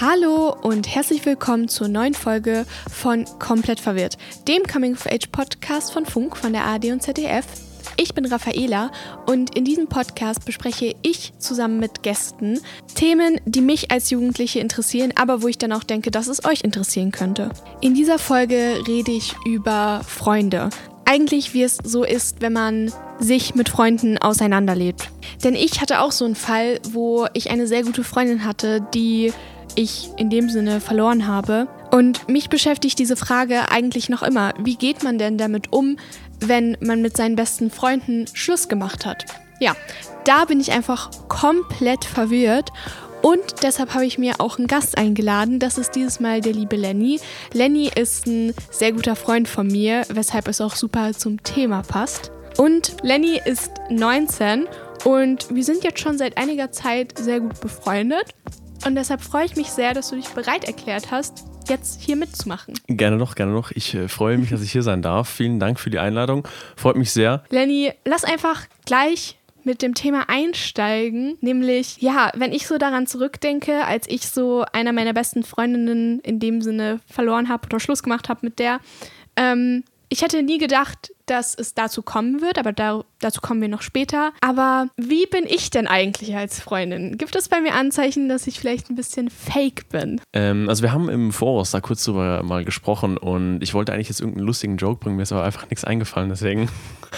Hallo und herzlich willkommen zur neuen Folge von Komplett Verwirrt, dem Coming of Age Podcast von Funk, von der ARD und ZDF. Ich bin Raffaela und in diesem Podcast bespreche ich zusammen mit Gästen Themen, die mich als Jugendliche interessieren, aber wo ich dann auch denke, dass es euch interessieren könnte. In dieser Folge rede ich über Freunde. Eigentlich, wie es so ist, wenn man sich mit Freunden auseinanderlebt. Denn ich hatte auch so einen Fall, wo ich eine sehr gute Freundin hatte, die ich in dem Sinne verloren habe. Und mich beschäftigt diese Frage eigentlich noch immer. Wie geht man denn damit um, wenn man mit seinen besten Freunden Schluss gemacht hat? Ja, da bin ich einfach komplett verwirrt. Und deshalb habe ich mir auch einen Gast eingeladen. Das ist dieses Mal der liebe Lenny. Lenny ist ein sehr guter Freund von mir, weshalb es auch super zum Thema passt. Und Lenny ist 19 und wir sind jetzt schon seit einiger Zeit sehr gut befreundet. Und deshalb freue ich mich sehr, dass du dich bereit erklärt hast, jetzt hier mitzumachen. Gerne doch, gerne doch. Ich äh, freue mich, dass ich hier sein darf. Vielen Dank für die Einladung. Freut mich sehr. Lenny, lass einfach gleich mit dem Thema einsteigen, nämlich, ja, wenn ich so daran zurückdenke, als ich so einer meiner besten Freundinnen in dem Sinne verloren habe oder Schluss gemacht habe mit der, ähm, ich hätte nie gedacht, dass es dazu kommen wird, aber da, dazu kommen wir noch später. Aber wie bin ich denn eigentlich als Freundin? Gibt es bei mir Anzeichen, dass ich vielleicht ein bisschen fake bin? Ähm, also wir haben im Voraus da kurz drüber mal gesprochen und ich wollte eigentlich jetzt irgendeinen lustigen Joke bringen, mir ist aber einfach nichts eingefallen, deswegen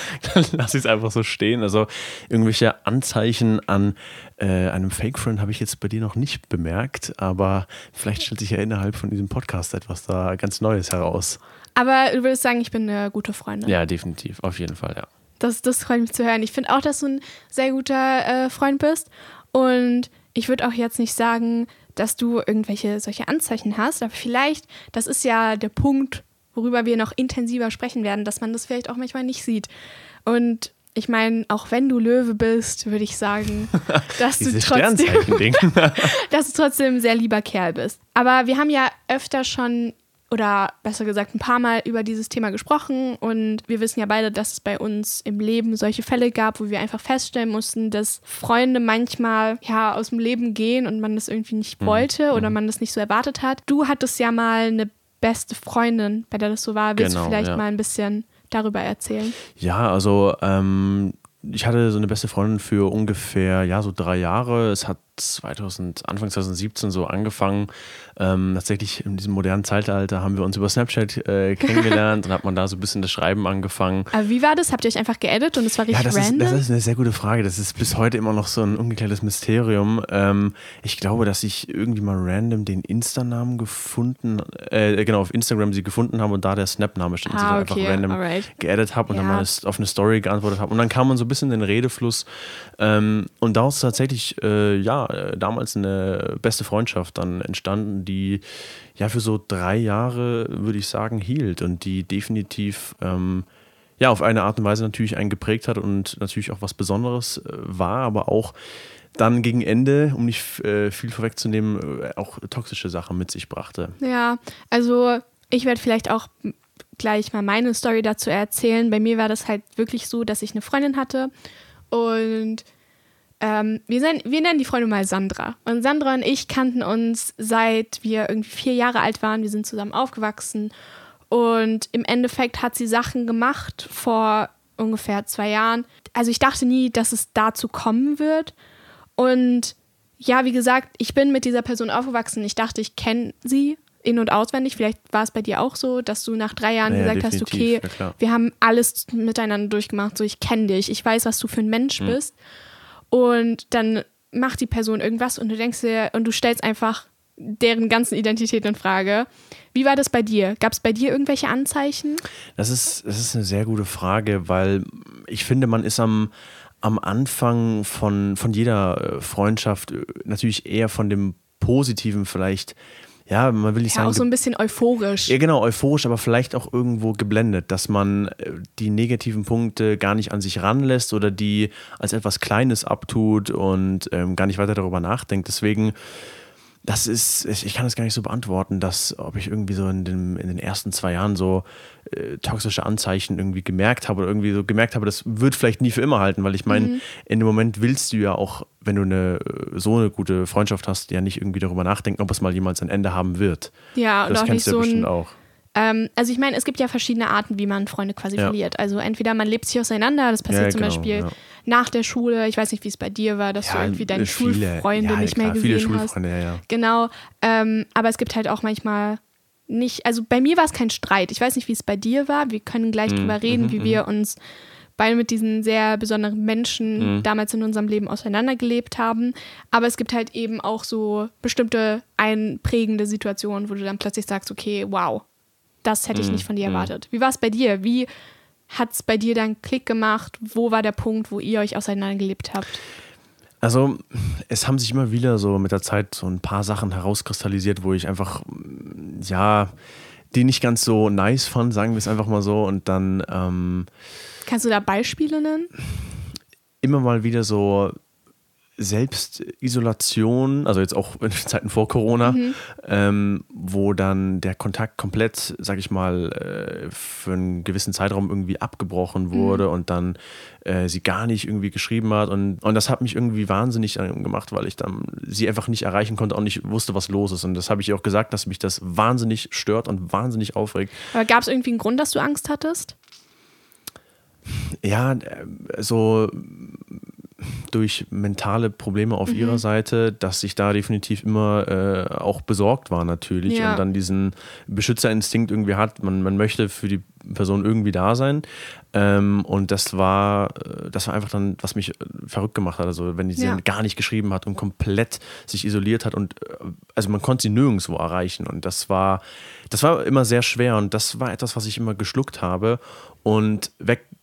lasse ich es einfach so stehen. Also irgendwelche Anzeichen an äh, einem Fake-Friend habe ich jetzt bei dir noch nicht bemerkt, aber vielleicht stellt sich ja innerhalb von diesem Podcast etwas da ganz Neues heraus. Aber du würdest sagen, ich bin eine gute Freundin. Ja, definitiv, auf jeden Fall, ja. Das, das freut mich zu hören. Ich finde auch, dass du ein sehr guter äh, Freund bist. Und ich würde auch jetzt nicht sagen, dass du irgendwelche solche Anzeichen hast, aber vielleicht, das ist ja der Punkt, worüber wir noch intensiver sprechen werden, dass man das vielleicht auch manchmal nicht sieht. Und ich meine, auch wenn du Löwe bist, würde ich sagen, dass du trotzdem, dass du trotzdem ein sehr lieber Kerl bist. Aber wir haben ja öfter schon oder besser gesagt ein paar Mal über dieses Thema gesprochen und wir wissen ja beide, dass es bei uns im Leben solche Fälle gab, wo wir einfach feststellen mussten, dass Freunde manchmal ja aus dem Leben gehen und man das irgendwie nicht mhm. wollte oder mhm. man das nicht so erwartet hat. Du hattest ja mal eine beste Freundin, bei der das so war. Willst genau, du vielleicht ja. mal ein bisschen darüber erzählen? Ja, also ähm, ich hatte so eine beste Freundin für ungefähr ja so drei Jahre. Es hat 2000, Anfang 2017 so angefangen. Ähm, tatsächlich in diesem modernen Zeitalter haben wir uns über Snapchat äh, kennengelernt und hat man da so ein bisschen das Schreiben angefangen. Aber wie war das? Habt ihr euch einfach geedit und es war richtig ja, das random? Ist, das ist eine sehr gute Frage. Das ist bis heute immer noch so ein ungeklärtes Mysterium. Ähm, ich glaube, dass ich irgendwie mal random den Insta-Namen gefunden, äh, genau, auf Instagram sie gefunden habe und da der Snap-Name stand. Ah, und sie okay, einfach random alright. geedit habe und ja. dann mal auf eine Story geantwortet habe. Und dann kam man so ein bisschen in den Redefluss. Ähm, und daraus tatsächlich, äh, ja, äh, damals eine beste Freundschaft dann entstanden, die ja für so drei Jahre, würde ich sagen, hielt und die definitiv ähm, ja auf eine Art und Weise natürlich einen geprägt hat und natürlich auch was Besonderes äh, war, aber auch dann gegen Ende, um nicht äh, viel vorwegzunehmen, auch toxische Sachen mit sich brachte. Ja, also ich werde vielleicht auch gleich mal meine Story dazu erzählen. Bei mir war das halt wirklich so, dass ich eine Freundin hatte und ähm, wir, sind, wir nennen die Freundin mal Sandra. Und Sandra und ich kannten uns seit wir irgendwie vier Jahre alt waren. Wir sind zusammen aufgewachsen. Und im Endeffekt hat sie Sachen gemacht vor ungefähr zwei Jahren. Also ich dachte nie, dass es dazu kommen wird. Und ja, wie gesagt, ich bin mit dieser Person aufgewachsen. Ich dachte, ich kenne sie in- und auswendig. Vielleicht war es bei dir auch so, dass du nach drei Jahren naja, gesagt hast, okay, ja, wir haben alles miteinander durchgemacht. So, ich kenne dich. Ich weiß, was du für ein Mensch mhm. bist. Und dann macht die Person irgendwas und du denkst dir, und du stellst einfach deren ganzen Identität in Frage. Wie war das bei dir? Gab es bei dir irgendwelche Anzeichen? Das ist, das ist eine sehr gute Frage, weil ich finde, man ist am, am Anfang von, von jeder äh, Freundschaft äh, natürlich eher von dem Positiven vielleicht ja, man will nicht ja, sagen. auch so ein bisschen euphorisch. Ja, genau, euphorisch, aber vielleicht auch irgendwo geblendet, dass man äh, die negativen Punkte gar nicht an sich ranlässt oder die als etwas Kleines abtut und ähm, gar nicht weiter darüber nachdenkt. Deswegen das ist, ich kann das gar nicht so beantworten, dass, ob ich irgendwie so in, dem, in den ersten zwei Jahren so äh, toxische Anzeichen irgendwie gemerkt habe oder irgendwie so gemerkt habe, das wird vielleicht nie für immer halten, weil ich meine, mhm. in dem Moment willst du ja auch, wenn du eine so eine gute Freundschaft hast, ja nicht irgendwie darüber nachdenken, ob es mal jemals ein Ende haben wird. Ja, das und auch nicht du ja so bestimmt ein, auch. Ähm, also ich meine, es gibt ja verschiedene Arten, wie man Freunde quasi ja. verliert. Also entweder man lebt sich auseinander, das passiert ja, zum genau, Beispiel ja nach der Schule, ich weiß nicht, wie es bei dir war, dass du irgendwie deine viele, Schulfreunde nicht mehr gesehen viele Schulfreunde, hast. Ja, ja. Genau. Ähm, aber es gibt halt auch manchmal nicht, also bei mir war es kein Streit. Ich weiß nicht, wie es bei dir war. Wir können gleich mhm. drüber reden, mhm, wie wir mhm. uns beide mit diesen sehr besonderen Menschen mhm. damals in unserem Leben auseinandergelebt haben. Aber es gibt halt eben auch so bestimmte einprägende Situationen, wo du dann plötzlich sagst, okay, wow, das hätte ich mhm. nicht von dir mhm. erwartet. Wie war es bei dir? Wie hat es bei dir dann Klick gemacht? Wo war der Punkt, wo ihr euch auseinandergelebt habt? Also, es haben sich immer wieder so mit der Zeit so ein paar Sachen herauskristallisiert, wo ich einfach, ja, die nicht ganz so nice fand, sagen wir es einfach mal so. Und dann. Ähm, Kannst du da Beispiele nennen? Immer mal wieder so Selbstisolation, also jetzt auch in Zeiten vor Corona, mhm. ähm, wo dann der Kontakt komplett, sag ich mal, äh, für einen gewissen Zeitraum irgendwie abgebrochen mhm. wurde mhm. und dann äh, sie gar nicht irgendwie geschrieben hat. Und, und das hat mich irgendwie wahnsinnig gemacht, weil ich dann sie einfach nicht erreichen konnte, auch nicht wusste, was los ist. Und das habe ich ihr auch gesagt, dass mich das wahnsinnig stört und wahnsinnig aufregt. Aber gab es irgendwie einen Grund, dass du Angst hattest? Ja, äh, so durch mentale Probleme auf mhm. ihrer Seite, dass ich da definitiv immer äh, auch besorgt war natürlich ja. und dann diesen Beschützerinstinkt irgendwie hat, man, man möchte für die Person irgendwie da sein. Ähm, und das war, äh, das war einfach dann, was mich äh, verrückt gemacht hat. Also wenn sie ja. gar nicht geschrieben hat und komplett sich isoliert hat und äh, also man konnte sie nirgendwo erreichen. Und das war, das war immer sehr schwer und das war etwas, was ich immer geschluckt habe und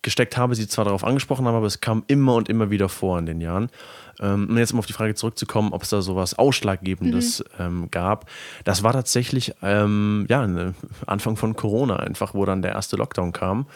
weggesteckt habe, sie zwar darauf angesprochen haben, aber es kam immer und immer wieder vor in den Jahren. Ähm, und jetzt um auf die Frage zurückzukommen, ob es da sowas Ausschlaggebendes mhm. ähm, gab. Das war tatsächlich ähm, ja, ne, Anfang von Corona einfach, wo dann der erste Lockdown kam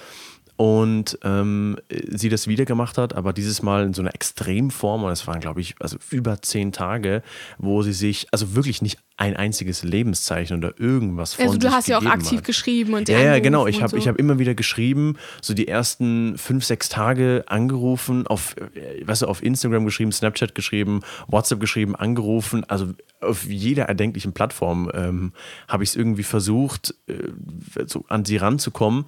und ähm, sie das wieder gemacht hat, aber dieses Mal in so einer Extremform und es waren, glaube ich, also über zehn Tage, wo sie sich, also wirklich nicht ein einziges Lebenszeichen oder irgendwas von Also du hast ja auch aktiv hat. geschrieben und Ja, ja genau. Ich habe so. hab immer wieder geschrieben, so die ersten fünf, sechs Tage angerufen, auf, äh, weißt du, auf Instagram geschrieben, Snapchat geschrieben, WhatsApp geschrieben, angerufen, also auf jeder erdenklichen Plattform ähm, habe ich es irgendwie versucht, äh, so an sie ranzukommen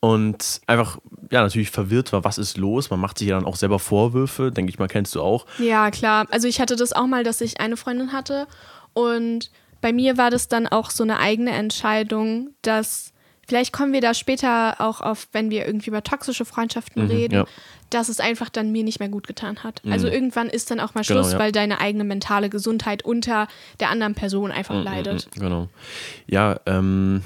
und einfach, ja, natürlich verwirrt war, was ist los. Man macht sich ja dann auch selber Vorwürfe, denke ich mal, kennst du auch. Ja, klar. Also ich hatte das auch mal, dass ich eine Freundin hatte und bei mir war das dann auch so eine eigene Entscheidung, dass vielleicht kommen wir da später auch auf, wenn wir irgendwie über toxische Freundschaften mhm, reden, ja. dass es einfach dann mir nicht mehr gut getan hat. Mhm. Also irgendwann ist dann auch mal genau, Schluss, genau, ja. weil deine eigene mentale Gesundheit unter der anderen Person einfach mhm, leidet. Mhm, genau. Ja, ähm,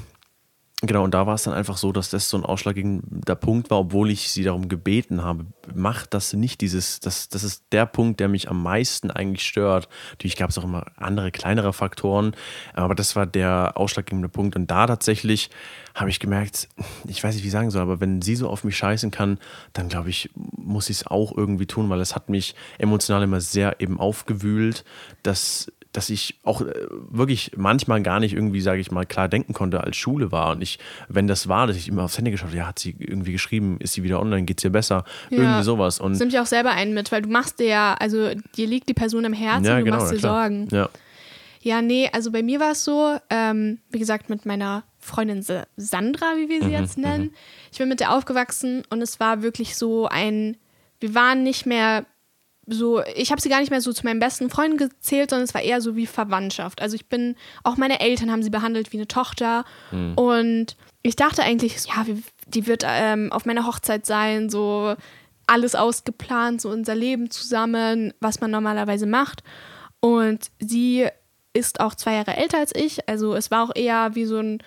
Genau, und da war es dann einfach so, dass das so ein ausschlaggebender Punkt war, obwohl ich sie darum gebeten habe, mach das nicht, dieses, das, das ist der Punkt, der mich am meisten eigentlich stört. Natürlich gab es auch immer andere, kleinere Faktoren, aber das war der ausschlaggebende Punkt. Und da tatsächlich habe ich gemerkt, ich weiß nicht, wie ich sagen soll, aber wenn sie so auf mich scheißen kann, dann glaube ich, muss ich es auch irgendwie tun, weil es hat mich emotional immer sehr eben aufgewühlt, dass dass ich auch äh, wirklich manchmal gar nicht irgendwie, sage ich mal, klar denken konnte, als Schule war. Und ich, wenn das war, dass ich immer aufs Handy geschaut habe, ja, hat sie irgendwie geschrieben, ist sie wieder online, geht es ihr besser, ja. irgendwie sowas. Und Nimmt ja auch selber einen mit, weil du machst dir ja, also dir liegt die Person im Herzen, ja, du genau, machst dir Sorgen. Ja. Ja, nee, also bei mir war es so, ähm, wie gesagt, mit meiner Freundin Sandra, wie wir sie mhm, jetzt nennen. Mhm. Ich bin mit der aufgewachsen und es war wirklich so ein, wir waren nicht mehr so, ich habe sie gar nicht mehr so zu meinen besten Freunden gezählt, sondern es war eher so wie Verwandtschaft. Also ich bin, auch meine Eltern haben sie behandelt wie eine Tochter. Mhm. Und ich dachte eigentlich, ja, die wird ähm, auf meiner Hochzeit sein, so alles ausgeplant, so unser Leben zusammen, was man normalerweise macht. Und sie ist auch zwei Jahre älter als ich. Also es war auch eher wie so ein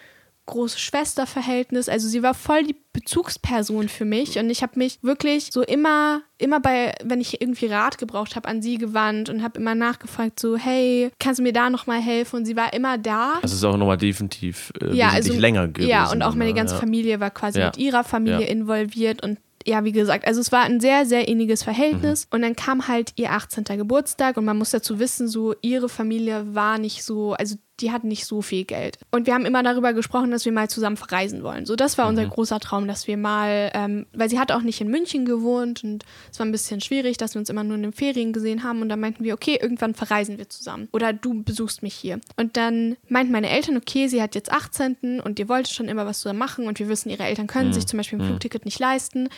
große Schwesterverhältnis. Also sie war voll die Bezugsperson für mich und ich habe mich wirklich so immer, immer bei, wenn ich irgendwie Rat gebraucht habe, an sie gewandt und habe immer nachgefragt so, hey, kannst du mir da nochmal helfen? Und sie war immer da. Das ist auch nochmal definitiv äh, ja, also, länger gewesen. Ja, und auch meine ganze ja. Familie war quasi ja. mit ihrer Familie involviert und ja, wie gesagt, also es war ein sehr, sehr inniges Verhältnis. Und dann kam halt ihr 18. Geburtstag und man muss dazu wissen, so ihre Familie war nicht so, also die hatten nicht so viel Geld. Und wir haben immer darüber gesprochen, dass wir mal zusammen verreisen wollen. So, das war unser großer Traum, dass wir mal, ähm, weil sie hat auch nicht in München gewohnt und es war ein bisschen schwierig, dass wir uns immer nur in den Ferien gesehen haben. Und dann meinten wir, okay, irgendwann verreisen wir zusammen. Oder du besuchst mich hier. Und dann meinten meine Eltern, okay, sie hat jetzt 18. und ihr wolltet schon immer was zusammen machen und wir wissen, ihre Eltern können sich zum Beispiel ein Flugticket nicht leisten.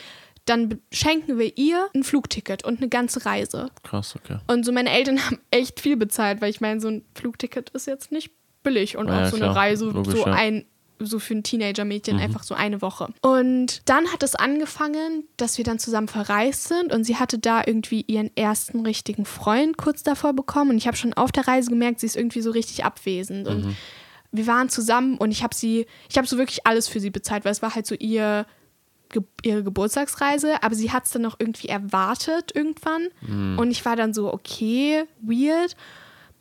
Dann schenken wir ihr ein Flugticket und eine ganze Reise. Krass, okay. Und so meine Eltern haben echt viel bezahlt, weil ich meine, so ein Flugticket ist jetzt nicht billig und Ja, auch so eine klar. Reise, Logisch, so ja. ein so für ein Teenager-Mädchen einfach so eine Woche. Und dann hat es angefangen, dass wir dann zusammen verreist sind und sie hatte da irgendwie ihren ersten richtigen Freund kurz davor bekommen und ich habe schon auf der Reise gemerkt, sie ist irgendwie so richtig abwesend und wir waren zusammen und ich habe sie, ich habe so wirklich alles für sie bezahlt, weil es war halt so ihr Ge ihre Geburtstagsreise, aber sie hat es dann noch irgendwie erwartet irgendwann. Und ich war dann so, okay, weird.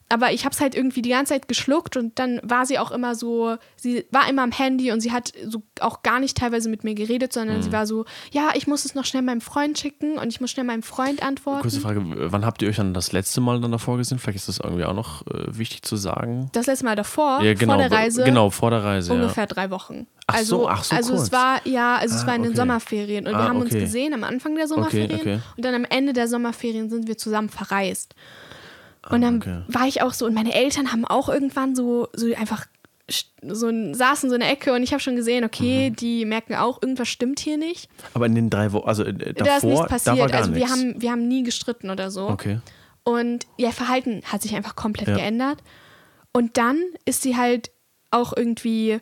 Aber ich habe es halt irgendwie die ganze Zeit geschluckt und dann war sie auch immer so, sie war immer am Handy und sie hat so auch gar nicht teilweise mit mir geredet, sondern sie war so, ja, ich muss es noch schnell meinem Freund schicken und ich muss schnell meinem Freund antworten. Kurze Frage, wann habt ihr euch dann das letzte Mal dann davor gesehen? Vielleicht ist das irgendwie auch noch äh, wichtig zu sagen. Das letzte Mal davor, ja, genau, vor der Reise, Genau, vor der Reise. ungefähr drei Wochen. Ach also, so, ach so also kurz. es war, ja, also es Ah, war in den okay. Sommerferien und Ah, wir haben uns okay. gesehen am Anfang der Sommerferien okay. und dann am Ende der Sommerferien sind wir zusammen verreist. Und dann Ah, okay. war ich auch so, und meine Eltern haben auch irgendwann so, so einfach so saßen so in der Ecke und ich habe schon gesehen, okay, Mhm. die merken auch, irgendwas stimmt hier nicht. Aber in den drei Wochen, also äh, da ist davor, nichts da passiert. war gar also wir haben, wir haben nie gestritten oder so. okay. Und ihr Verhalten hat sich einfach komplett Ja. geändert. Und dann ist sie halt auch irgendwie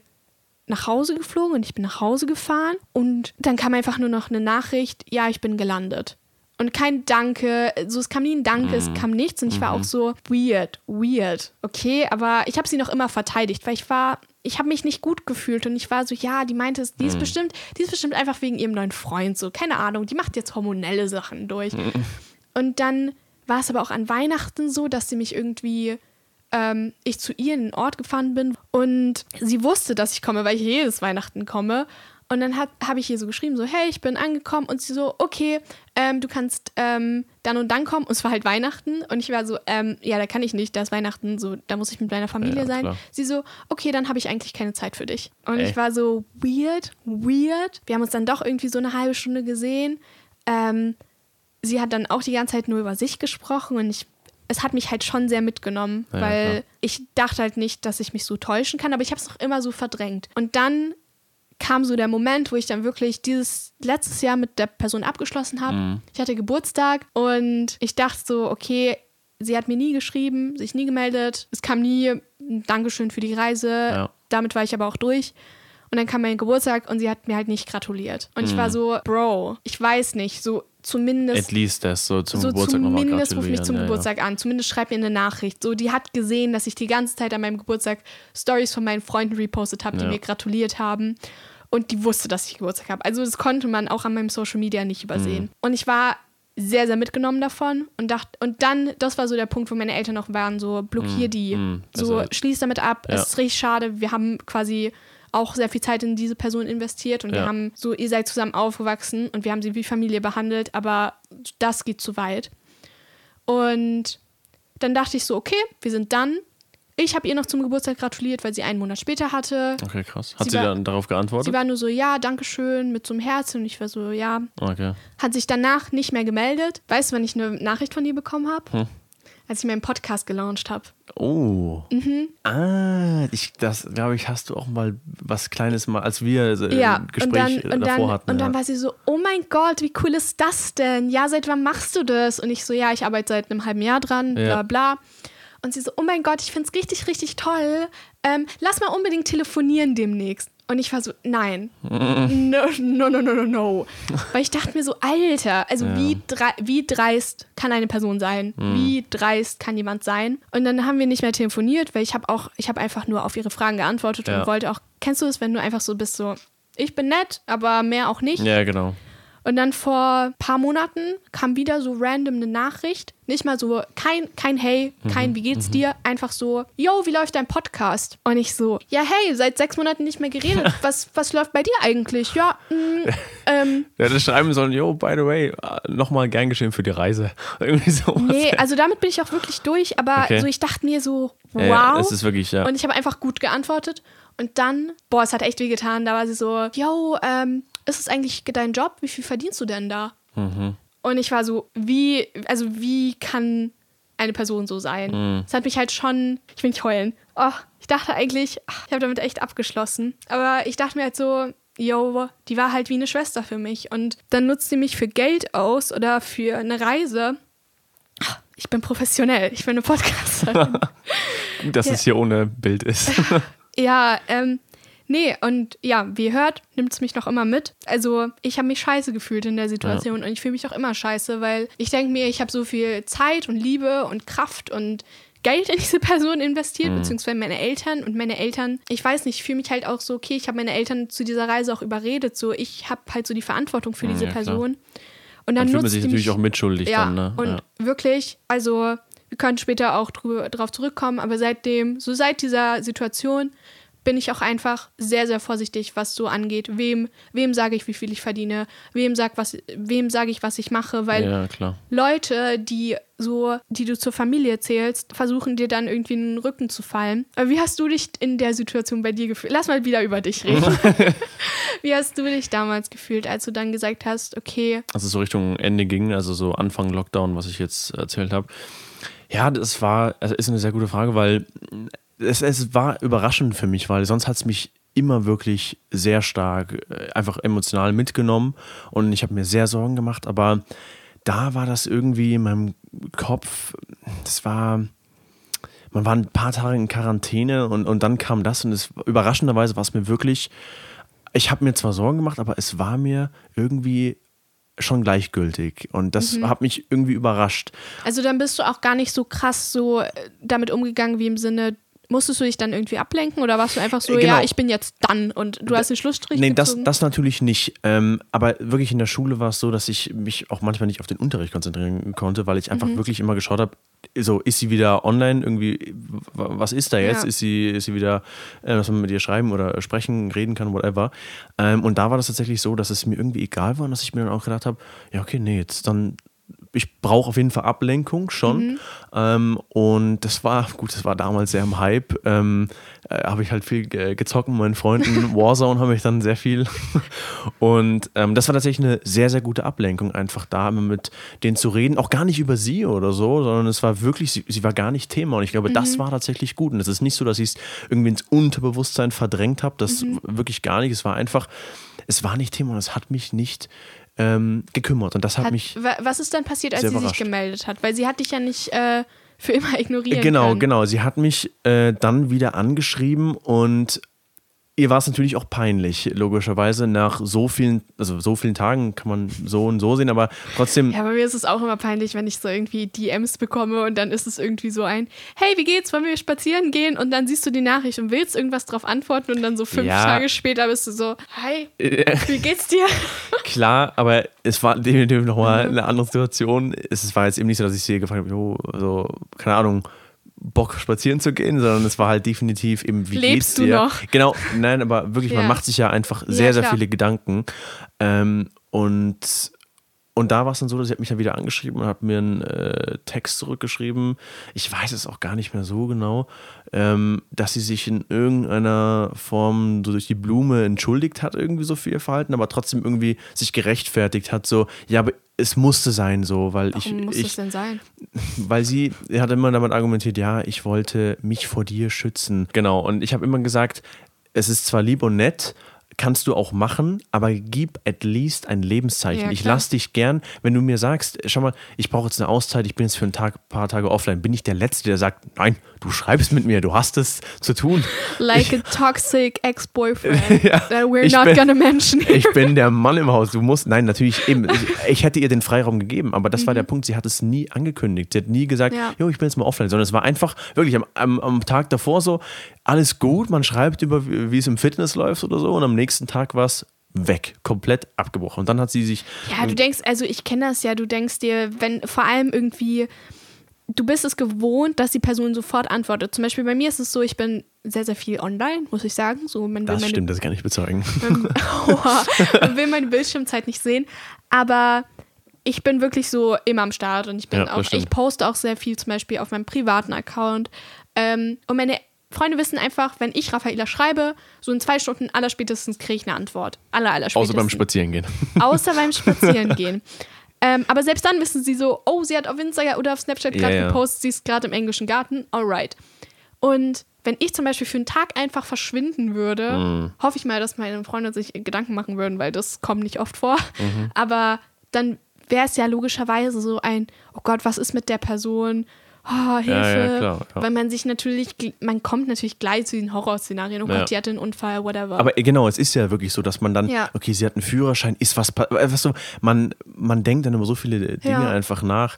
nach Hause geflogen und ich bin nach Hause gefahren. Und dann kam einfach nur noch eine Nachricht, ja, ich bin gelandet. Und kein Danke, so es kam nie ein Danke, Mhm. es kam nichts und ich war auch so weird, weird, okay, aber ich habe sie noch immer verteidigt, weil ich war, ich habe mich nicht gut gefühlt und ich war so, ja, die meinte, es, die Mhm. ist bestimmt, die ist bestimmt einfach wegen ihrem neuen Freund so, keine Ahnung, die macht jetzt hormonelle Sachen durch. Mhm. Und dann war es aber auch an Weihnachten so, dass sie mich irgendwie, ähm, ich zu ihr in den Ort gefahren bin und sie wusste, dass ich komme, weil ich jedes Weihnachten komme. Und dann habe ich ihr so geschrieben, so, hey, ich bin angekommen. Und sie so, okay, ähm, du kannst ähm, dann und dann kommen. Und es war halt Weihnachten. Und ich war so, ähm, ja, da kann ich nicht, da ist Weihnachten, so, da muss ich mit meiner Familie Ja, sein. klar. Sie so, okay, dann habe ich eigentlich keine Zeit für dich. Und Echt? ich war so, weird, weird. Wir haben uns dann doch irgendwie so eine halbe Stunde gesehen. Ähm, sie hat dann auch die ganze Zeit nur über sich gesprochen und ich, es hat mich halt schon sehr mitgenommen, Ja, weil klar. ich dachte halt nicht, dass ich mich so täuschen kann, aber ich habe es noch immer so verdrängt. Und dann kam so der Moment, wo ich dann wirklich dieses letztes Jahr mit der Person abgeschlossen habe. Mhm. Ich hatte Geburtstag und ich dachte so, okay, sie hat mir nie geschrieben, sich nie gemeldet. Es kam nie ein Dankeschön für die Reise. Ja. Damit war ich aber auch durch. Und dann kam mein Geburtstag und sie hat mir halt nicht gratuliert. Und Mhm. ich war so, Bro, ich weiß nicht, so zumindest At least das so zum so Geburtstag nochmal zumindest ruf mich zum ja, Geburtstag an. Zumindest schreib mir eine Nachricht. So, die hat gesehen, dass ich die ganze Zeit an meinem Geburtstag Stories von meinen Freunden repostet habe, die Ja. mir gratuliert haben. Und die wusste, dass ich Geburtstag habe. Also das konnte man auch an meinem Social Media nicht übersehen. Mhm. Und ich war sehr, sehr mitgenommen davon und dachte, und dann, das war so der Punkt, wo meine Eltern noch waren, so blockier die, mm, so also- schließ damit ab, Ja. es ist richtig schade, wir haben quasi auch sehr viel Zeit in diese Person investiert und wir Ja. haben so, ihr seid zusammen aufgewachsen und wir haben sie wie Familie behandelt, aber das geht zu weit. Und dann dachte ich so, okay, wir sind dann. Ich habe ihr noch zum Geburtstag gratuliert, weil sie einen Monat später hatte. Okay, krass. Hat Sie sie, war- dann darauf geantwortet? Sie war nur so, ja, danke schön, mit so einem Herz. Und ich war so, ja. okay. Hat sich danach nicht mehr gemeldet. Weißt du, wann ich eine Nachricht von ihr bekommen habe? Hm. Als ich meinen Podcast gelauncht habe. Oh. Mhm. Ah, ich, das glaube ich, hast du auch mal was Kleines mal, als wir äh, Ja, Gespräch und dann, äh, und davor dann, hatten. und dann ja. war sie so, oh mein Gott, wie cool ist das denn? Ja, seit wann machst du das? Und ich so, ja, ich arbeite seit einem halben Jahr dran, bla Ja. bla. Und sie so, oh mein Gott, ich finde es richtig, richtig toll. Ähm, lass mal unbedingt telefonieren demnächst. Und ich war so, nein. No, no, no, no, no, no. Weil ich dachte mir so, Alter, also Ja. wie, drei, wie dreist kann eine Person sein? Wie dreist kann jemand sein? Und dann haben wir nicht mehr telefoniert, weil ich habe auch, ich habe einfach nur auf ihre Fragen geantwortet Ja. und wollte auch, kennst du das, wenn du einfach so bist, so, ich bin nett, aber mehr auch nicht. ja, genau. Und dann vor ein paar Monaten kam wieder so random eine Nachricht Nicht mal so, kein, kein Hey, kein Mhm. Wie geht's dir? Einfach so, yo, wie läuft dein Podcast? Und ich so, ja, hey, seit sechs Monaten nicht mehr geredet. Was, was läuft bei dir eigentlich? Ja, mm, ähm, Ja, das schreiben sollen, yo, by the way, nochmal gern geschehen für die Reise. Irgendwie so. nee, also damit bin ich auch wirklich durch. Aber Okay. so, ich dachte mir so, wow. Ja, es ist wirklich, ja. Und ich habe einfach gut geantwortet. Und dann, boah, es hat echt weh getan. Da war sie so, yo, ähm, ist es eigentlich dein Job? Wie viel verdienst du denn da? Mhm. Und ich war so, wie, also wie kann eine Person so sein? Mhm. Es hat mich halt schon, ich will nicht heulen. Oh, ich dachte eigentlich, ach, ich habe damit echt abgeschlossen. Aber ich dachte mir halt so, yo, die war halt wie eine Schwester für mich. Und dann nutzt sie mich für Geld aus oder für eine Reise. Ach, Ich bin professionell, ich bin eine Podcasterin. Dass Ja. es hier ohne Bild ist. Ja, ähm, nee, und ja, wie ihr hört, nimmt es mich noch immer mit. Also, ich habe mich scheiße gefühlt in der Situation und ich fühle mich auch immer scheiße, weil ich denke mir, ich habe so viel Zeit und Liebe und Kraft und Geld in diese Person investiert, beziehungsweise meine Eltern und meine Eltern, ich weiß nicht, ich fühle mich halt auch so, okay, ich habe meine Eltern zu dieser Reise auch überredet, so ich habe halt so die Verantwortung für diese ja, klar. Person. Und dann, Dann fühlt man sich natürlich mich, auch mitschuldig ja, dann, ne? und ja. wirklich, also wir können später auch drüber, drauf zurückkommen, aber seitdem, so seit dieser Situation, bin ich auch einfach sehr, sehr vorsichtig, was so angeht. Wem, wem sage ich, wie viel ich verdiene? Wem sag was, wem sage ich, was ich mache? Weil ja. Leute, die so, die du zur Familie zählst, versuchen dir dann irgendwie in den Rücken zu fallen. Aber wie hast du dich in der Situation bei dir gefühlt? Lass mal wieder über dich reden. wie hast du dich damals gefühlt, als du dann gesagt hast, okay, als es so Richtung Ende ging, also so Anfang Lockdown, was ich jetzt erzählt habe. Ja, das war, also ist eine sehr gute Frage, weil es, es war überraschend für mich, weil sonst hat es mich immer wirklich sehr stark äh, einfach emotional mitgenommen und ich habe mir sehr Sorgen gemacht, aber da war das irgendwie in meinem Kopf, das war, man war ein paar Tage in Quarantäne und, und dann kam das und es überraschenderweise war es mir wirklich, ich habe mir zwar Sorgen gemacht, aber es war mir irgendwie schon gleichgültig und das hat mich irgendwie überrascht. Also dann bist du auch gar nicht so krass so äh, damit umgegangen, wie im Sinne, musstest du dich dann irgendwie ablenken oder warst du einfach so, Äh, genau. ja, ich bin jetzt dann und du hast den Schlussstrich Nee, das, gezogen? das natürlich nicht. Ähm, aber wirklich in der Schule war es so, dass ich mich auch manchmal nicht auf den Unterricht konzentrieren konnte, weil ich einfach Mhm. wirklich immer geschaut habe, so ist sie wieder online irgendwie, was ist da jetzt? Ja. Ist sie, ist sie wieder, äh, dass man mit ihr schreiben oder sprechen, reden kann, whatever. Ähm, und da war das tatsächlich so, dass es mir irgendwie egal war und dass ich mir dann auch gedacht habe, ja, okay, nee, jetzt dann. Ich brauche auf jeden Fall Ablenkung schon. Mhm. Ähm, und das war, gut, das war damals sehr im Hype. Ähm, äh, habe ich halt viel ge gezockt mit meinen Freunden. Warzone habe ich dann sehr viel. Und ähm, das war tatsächlich eine sehr, sehr gute Ablenkung, einfach da mit denen zu reden. Auch gar nicht über sie oder so, sondern es war wirklich, sie, sie war gar nicht Thema. Und ich glaube, das war tatsächlich gut. Und es ist nicht so, dass ich es irgendwie ins Unterbewusstsein verdrängt habe. Das wirklich gar nicht. Es war einfach, es war nicht Thema und es hat mich nicht ähm, gekümmert. Und das hat, hat, mich. wa- was ist dann passiert, als sie sich überrascht. gemeldet hat? Weil sie hat dich ja nicht äh, für immer ignorieren Genau, können. genau. Sie hat mich äh, dann wieder angeschrieben und ihr war es natürlich auch peinlich, logischerweise. Nach so vielen, also so vielen Tagen kann man so und so sehen, aber trotzdem. Ja, bei mir ist es auch immer peinlich, wenn ich so irgendwie DMs bekomme und dann ist es irgendwie so ein, hey, wie geht's, wollen wir spazieren gehen? Und dann siehst du die Nachricht und willst irgendwas drauf antworten und dann so fünf Ja. Tage später bist du so, hi, wie geht's dir? Klar, aber es war definitiv nochmal eine andere Situation. Es war jetzt eben nicht so, dass ich sie gefragt habe, jo, so, keine Ahnung, Bock spazieren zu gehen, sondern es war halt definitiv eben, wie Lebst geht's du dir? noch? Genau, nein, aber wirklich, man Ja. macht sich ja einfach sehr, sehr klar. viele Gedanken. Ähm, und, und da war es dann so, dass sie hat mich dann wieder angeschrieben und hat mir einen äh, Text zurückgeschrieben. Ich weiß es auch gar nicht mehr so genau, ähm, dass sie sich in irgendeiner Form so durch die Blume entschuldigt hat, irgendwie so für ihr Verhalten, aber trotzdem irgendwie sich gerechtfertigt hat, so, ja, aber es musste sein so, weil Warum ich, muss ich das denn sein? weil sie hat immer damit argumentiert, ja, ich wollte mich vor dir schützen. Genau, und ich habe immer gesagt, es ist zwar lieb und nett, kannst du auch machen, aber gib at least ein Lebenszeichen. Ja, ich lass dich gern, wenn du mir sagst, schau mal, ich brauche jetzt eine Auszeit, ich bin jetzt für ein Tag, paar Tage offline, bin ich der Letzte, der sagt, nein, du schreibst mit mir, du hast es zu tun. Like a toxic ex-boyfriend that we're ich not bin- gonna mention. Ich bin der Mann im Haus. Du musst, nein, natürlich eben. Ich, ich hätte ihr den Freiraum gegeben, aber das war der Punkt. Sie hat es nie angekündigt. Sie hat nie gesagt, Mhm. Ja. jo, ich bin jetzt mal offline, sondern es war einfach wirklich am, am, am Tag davor so, alles gut, man schreibt über, wie wie es im Fitness läuft oder so und am nächsten Tag war es, weg, komplett abgebrochen. Und dann hat sie sich. Ja, du denkst, also ich kenne das ja, du denkst dir, wenn vor allem irgendwie, du bist es gewohnt, dass die Person sofort antwortet. Zum Beispiel bei mir ist es so, ich bin sehr, sehr viel online, muss ich sagen. So, man das stimmt, das kann ich bezeugen. Man, man will meine Bildschirmzeit nicht sehen. Aber ich bin wirklich so immer am Start und ich bin Ja, auch, ich poste auch sehr viel, zum Beispiel auf meinem privaten Account. Ähm, und meine Freunde wissen einfach, wenn ich Raffaela schreibe, so in zwei Stunden allerspätestens kriege ich eine Antwort. Aller, allerspätestens. Außer beim Spazierengehen. Außer beim Spazierengehen. Ähm, aber selbst dann wissen sie so, oh, sie hat auf Instagram oder auf Snapchat gerade ja. gepostet, sie ist gerade im englischen Garten, alright. Und wenn ich zum Beispiel für einen Tag einfach verschwinden würde, Mhm. hoffe ich mal, dass meine Freunde sich Gedanken machen würden, weil das kommt nicht oft vor. Mhm. Aber dann wäre es ja logischerweise so ein, oh Gott, was ist mit der Person? Oh, Hilfe. ja, klar, ja. Weil man sich natürlich, man kommt natürlich gleich zu den Horrorszenarien. Oh Ja. Gott, die hatte einen Unfall, whatever. Aber genau, es ist ja wirklich so, dass man dann, Ja. okay, sie hat einen Führerschein, ist was, äh, weißt du, man, man denkt dann über so viele Dinge Ja. einfach nach.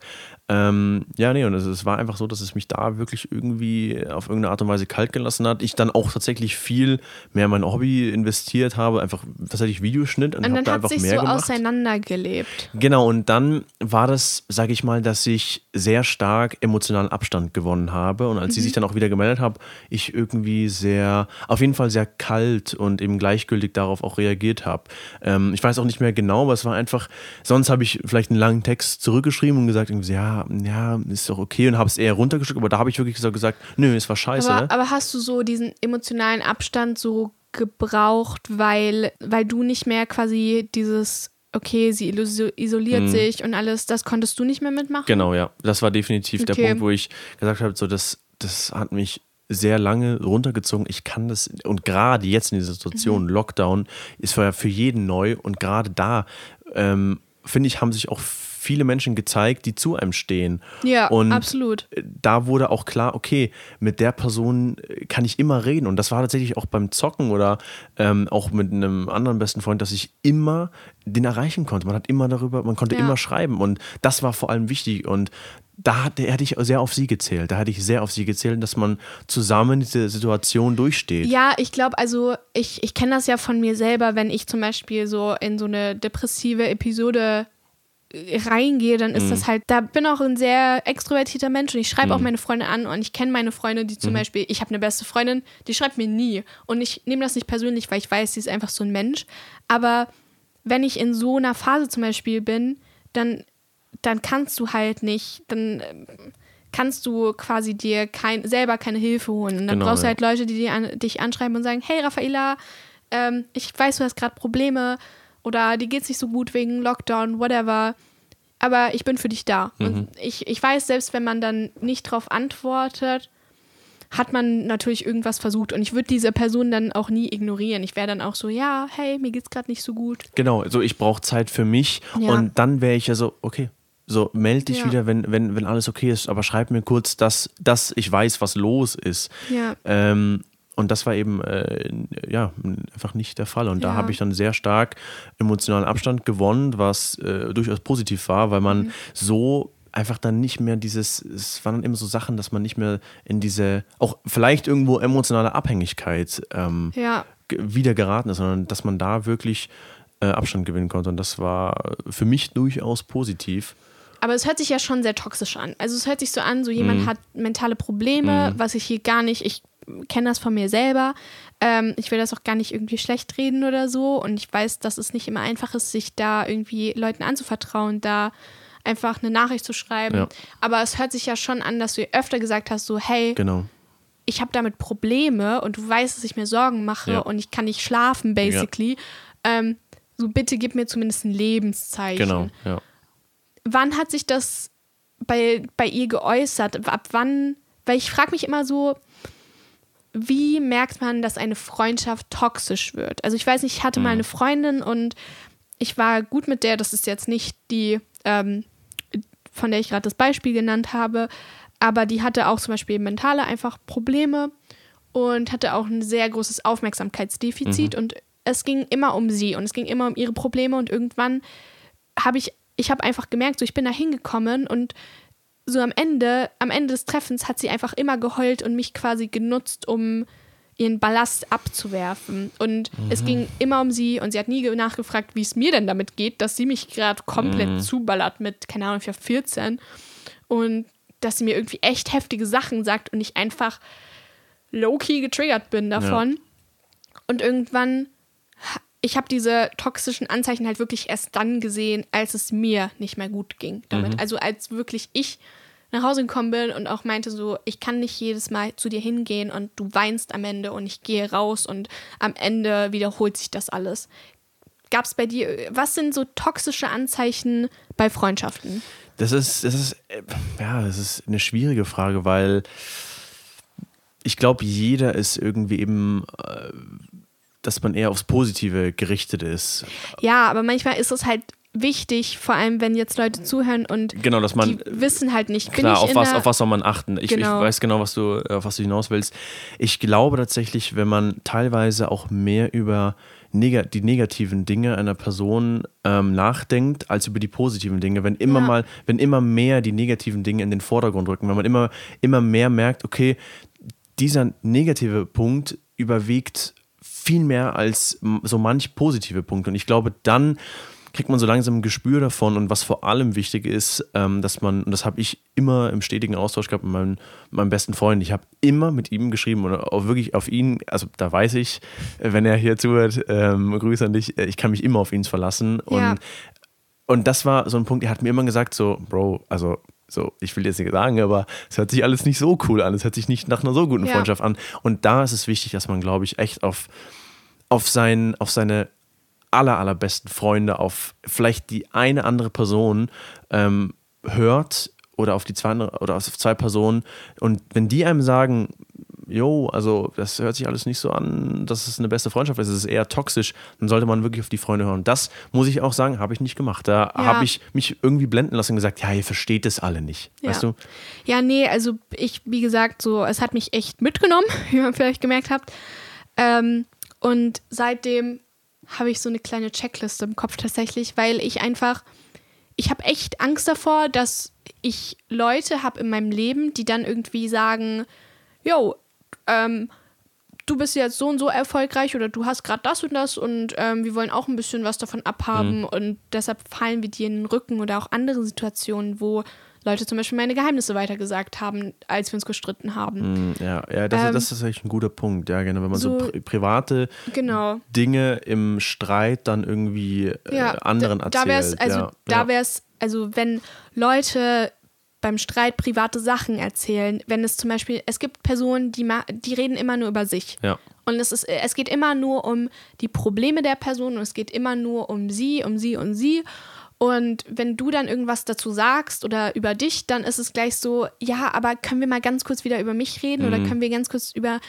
Ähm, ja, nee, und es, es war einfach so, dass es mich da wirklich irgendwie auf irgendeine Art und Weise kalt gelassen hat. Ich dann auch tatsächlich viel mehr in mein Hobby investiert habe, einfach tatsächlich Videoschnitt und, und habe dann da hat sich so gemacht. auseinandergelebt. Genau, und dann war das, sage ich mal, dass ich sehr stark emotionalen Abstand gewonnen habe. Und als sie sich dann auch wieder gemeldet hat, ich irgendwie sehr, auf jeden Fall sehr kalt und eben gleichgültig darauf auch reagiert habe. Ähm, ich weiß auch nicht mehr genau, aber es war einfach, sonst habe ich vielleicht einen langen Text zurückgeschrieben und gesagt, irgendwie so, ja, ja, ist doch okay und habe es eher runtergeschickt, aber da habe ich wirklich so gesagt, nö, es war scheiße. Aber, aber hast du so diesen emotionalen Abstand so gebraucht, weil, weil du nicht mehr quasi dieses, okay, sie iso- isoliert sich und alles, das konntest du nicht mehr mitmachen? Genau, ja. Das war definitiv der Okay. Punkt, wo ich gesagt habe, so das, das hat mich sehr lange runtergezogen. Ich kann das, und gerade jetzt in dieser Situation, Mhm. Lockdown, ist für, für jeden neu und gerade da, ähm, finde ich, haben sich auch viele Menschen gezeigt, die zu einem stehen. Ja, und absolut. da wurde auch klar, okay, mit der Person äh, kann ich immer reden. Und das war tatsächlich auch beim Zocken oder ähm, auch mit einem anderen besten Freund, dass ich immer den erreichen konnte. Man hat immer darüber, man konnte Ja. immer schreiben. Und das war vor allem wichtig. Und da hat- hätte ich sehr auf sie gezählt. Da hätte ich sehr auf sie gezählt, dass man zusammen diese Situation durchsteht. Ja, ich glaube, also ich, ich kenne das ja von mir selber, wenn ich zum Beispiel so in so eine depressive Episode äh, reingehe, dann ist Mhm. das halt, da bin auch ein sehr extrovertierter Mensch und ich schreibe auch meine Freunde an und ich kenne meine Freunde, die Mhm. zum Beispiel, ich habe eine beste Freundin, die schreibt mir nie und ich nehme das nicht persönlich, weil ich weiß, sie ist einfach so ein Mensch, aber wenn ich in so einer Phase zum Beispiel bin, dann, dann kannst du halt nicht, dann ähm, kannst du quasi dir kein, selber keine Hilfe holen. Und dann Genau, brauchst du ja. halt Leute, die dir an, dich anschreiben und sagen, hey Raffaela, ähm, ich weiß, du hast gerade Probleme oder dir geht's nicht so gut wegen Lockdown, whatever. Aber ich bin für dich da. Mhm. Und ich, ich weiß, selbst wenn man dann nicht drauf antwortet, hat man natürlich irgendwas versucht. Und ich würde diese Person dann auch nie ignorieren. Ich wäre dann auch so, ja, hey, mir geht's gerade nicht so gut. Genau, so ich brauche Zeit für mich Ja. und dann wäre ich ja so, okay, so melde dich Ja. wieder, wenn, wenn, wenn alles okay ist, aber schreib mir kurz, dass, dass ich weiß, was los ist. Ja. Ähm, und das war eben äh, ja einfach nicht der Fall. Und da Ja. habe ich dann sehr stark emotionalen Abstand gewonnen, was äh, durchaus positiv war, weil Mhm. man so einfach dann nicht mehr dieses, es waren dann immer so Sachen, dass man nicht mehr in diese, auch vielleicht irgendwo emotionale Abhängigkeit ähm, Ja. wieder geraten ist, sondern dass man da wirklich äh, Abstand gewinnen konnte. Und das war für mich durchaus positiv. Aber es hört sich ja schon sehr toxisch an. Also es hört sich so an, so jemand Mhm. hat mentale Probleme, was ich hier gar nicht, ich kenne das von mir selber. Ähm, ich will das auch gar nicht irgendwie schlecht reden oder so. Und ich weiß, dass es nicht immer einfach ist, sich da irgendwie Leuten anzuvertrauen, da einfach eine Nachricht zu schreiben. Ja. Aber es hört sich ja schon an, dass du öfter gesagt hast, so, hey, Genau. ich habe damit Probleme und du weißt, dass ich mir Sorgen mache Ja. und ich kann nicht schlafen, basically. Ähm, so bitte gib mir zumindest ein Lebenszeichen Genau, ja. wann hat sich das bei, bei ihr geäußert? Ab wann? Weil ich frage mich immer so, wie merkt man, dass eine Freundschaft toxisch wird? Also ich weiß nicht, ich hatte mal eine Freundin und ich war gut mit der, das ist jetzt nicht die, ähm, von der ich gerade das Beispiel genannt habe, aber die hatte auch zum Beispiel mentale einfach Probleme und hatte auch ein sehr großes Aufmerksamkeitsdefizit und es ging immer um sie und es ging immer um ihre Probleme und irgendwann habe ich, ich habe einfach gemerkt, so ich bin da hingekommen und so am Ende, am Ende des Treffens hat sie einfach immer geheult und mich quasi genutzt, um ihren Ballast abzuwerfen. Und Mhm. es ging immer um sie und sie hat nie nachgefragt, wie es mir denn damit geht, dass sie mich gerade komplett Mhm. zuballert mit, keine Ahnung, ich war 14. Und dass sie mir irgendwie echt heftige Sachen sagt und ich einfach low-key getriggert bin davon. Und irgendwann, ich habe diese toxischen Anzeichen halt wirklich erst dann gesehen, als es mir nicht mehr gut ging damit. Mhm. Also als wirklich ich nach Hause gekommen bin und auch meinte so, ich kann nicht jedes Mal zu dir hingehen und du weinst am Ende und ich gehe raus und am Ende wiederholt sich das alles. Gab es bei dir, was sind so toxische Anzeichen bei Freundschaften? Das ist, das ist, ja, das ist eine schwierige Frage, weil ich glaube, jeder ist irgendwie eben, äh, dass man eher aufs Positive gerichtet ist. Ja, aber manchmal ist es halt wichtig, vor allem wenn jetzt Leute zuhören und Genau, dass man die wissen halt nicht, bin Klar, auf was, auf was soll man achten? Ich, Genau. ich weiß genau, was du, auf was du hinaus willst. Ich glaube tatsächlich, wenn man teilweise auch mehr über neg die negativen Dinge einer Person ähm, nachdenkt, als über die positiven Dinge, wenn immer Ja. mal, wenn immer mehr die negativen Dinge in den Vordergrund rücken, wenn man immer, immer mehr merkt, okay, dieser negative Punkt überwiegt viel mehr als so manch positive Punkt. Und ich glaube, dann kriegt man so langsam ein Gespür davon. Und was vor allem wichtig ist, ähm, dass man, und das habe ich immer im stetigen Austausch gehabt mit meinem, mit meinem besten Freund, ich habe immer mit ihm geschrieben oder auch wirklich auf ihn, also da weiß ich, äh, wenn er hier zuhört, ähm, Grüße an dich, äh, ich kann mich immer auf ihn verlassen. Und Ja. und das war so ein Punkt, er hat mir immer gesagt, so, Bro, also, so, ich will jetzt nicht sagen, aber es hört sich alles nicht so cool an. Es hört sich nicht nach einer so guten Ja. Freundschaft an. Und da ist es wichtig, dass man, glaube ich, echt auf, auf, sein, auf seine aller, allerbesten Freunde, auf vielleicht die eine andere Person ähm, hört oder auf die zwei andere, oder auf zwei Personen. Und wenn die einem sagen, jo, also das hört sich alles nicht so an, dass es eine beste Freundschaft ist, es ist eher toxisch, dann sollte man wirklich auf die Freunde hören. Das muss ich auch sagen, habe ich nicht gemacht. Da Ja. habe ich mich irgendwie blenden lassen und gesagt, ja, ihr versteht es alle nicht. Ja. Weißt du? Ja, nee, also ich, wie gesagt, so, es hat mich echt mitgenommen, wie man vielleicht gemerkt habt. Ähm, und seitdem habe ich so eine kleine Checkliste im Kopf tatsächlich, weil ich einfach, ich habe echt Angst davor, dass ich Leute habe in meinem Leben, die dann irgendwie sagen, yo, ähm, du bist jetzt so und so erfolgreich oder du hast gerade das und das und ähm, wir wollen auch ein bisschen was davon abhaben und deshalb fallen wir dir in den Rücken oder auch andere Situationen, wo Leute zum Beispiel meine Geheimnisse weitergesagt haben, als wir uns gestritten haben. Mm, Ja, ja das, Ähm, das ist echt ein guter Punkt. Ja, genau. Wenn man so, so- pri private Genau. Dinge im Streit dann irgendwie äh, Ja, anderen da, erzählt. da wär's, also ja, da ja. wär's, also wenn Leute beim Streit private Sachen erzählen, wenn es zum Beispiel, es gibt Personen, die, die reden immer nur über sich. Ja. Und es, ist, es geht immer nur um die Probleme der Person und es geht immer nur um sie, um sie und sie. Und wenn du dann irgendwas dazu sagst oder über dich, dann ist es gleich so, ja, aber können wir mal ganz kurz wieder über mich reden oder können wir ganz kurz über,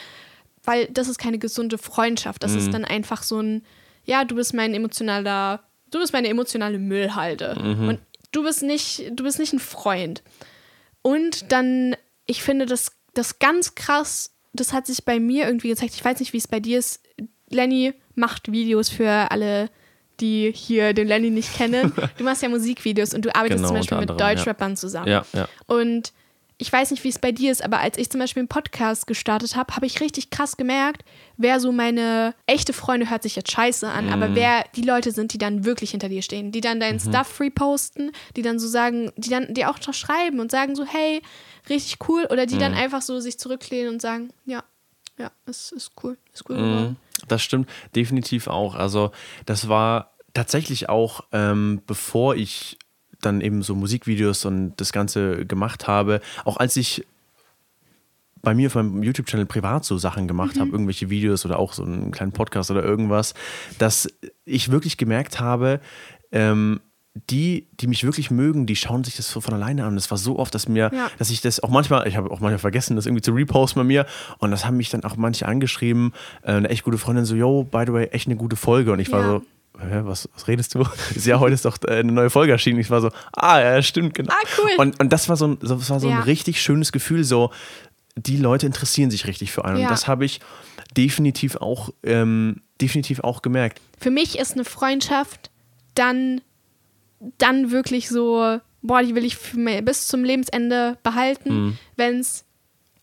weil das ist keine gesunde Freundschaft. Das ist dann einfach so ein, ja, du bist mein emotionaler, du bist meine emotionale Müllhalde. Und du bist nicht, du bist nicht ein Freund. Und dann, ich finde das, das ganz krass, das hat sich bei mir irgendwie gezeigt. Ich weiß nicht, wie es bei dir ist. Lenny macht Videos für alle, die hier den Lenny nicht kennen. Du machst ja Musikvideos und du arbeitest Genau, zum Beispiel mit anderem, ja. Deutschrappern zusammen. Ja, ja. Und ich weiß nicht, wie es bei dir ist, aber als ich zum Beispiel einen Podcast gestartet habe, habe ich richtig krass gemerkt, wer so meine echte Freunde hört sich jetzt scheiße an, Mhm. aber wer die Leute sind, die dann wirklich hinter dir stehen, die dann deinen Mhm. Stuff reposten, die dann so sagen, die dann dir auch noch schreiben und sagen so, hey, richtig cool, oder die Mhm. dann einfach so sich zurücklehnen und sagen, ja, ja, es ist cool, ist cool geworden. Mhm. Das stimmt definitiv auch. Also das war tatsächlich auch, ähm, bevor ich dann eben so Musikvideos und das Ganze gemacht habe, auch als ich bei mir auf meinem YouTube-Channel privat so Sachen gemacht habe, irgendwelche Videos oder auch so einen kleinen Podcast oder irgendwas, dass ich wirklich gemerkt habe, ähm, die, die mich wirklich mögen, die schauen sich das so von alleine an. Das war so oft, dass mir, Ja. dass ich das auch manchmal, ich habe auch manchmal vergessen, das irgendwie zu reposten bei mir. Und das haben mich dann auch manche angeschrieben, äh, eine echt gute Freundin so, yo, by the way, echt eine gute Folge. Und ich war Ja. so, Hä, was, was redest du? Ist ja heute ist doch äh, eine neue Folge erschienen. Ich war so, ah, ja, stimmt, genau. Ah, cool. Und, und das war so ein, das war so Ja. ein richtig schönes Gefühl, so, die Leute interessieren sich richtig für einen. Ja. Und das habe ich definitiv auch, ähm, definitiv auch gemerkt. Für mich ist eine Freundschaft dann, dann wirklich so, boah, die will ich für mich bis zum Lebensende behalten, Mhm. wenn es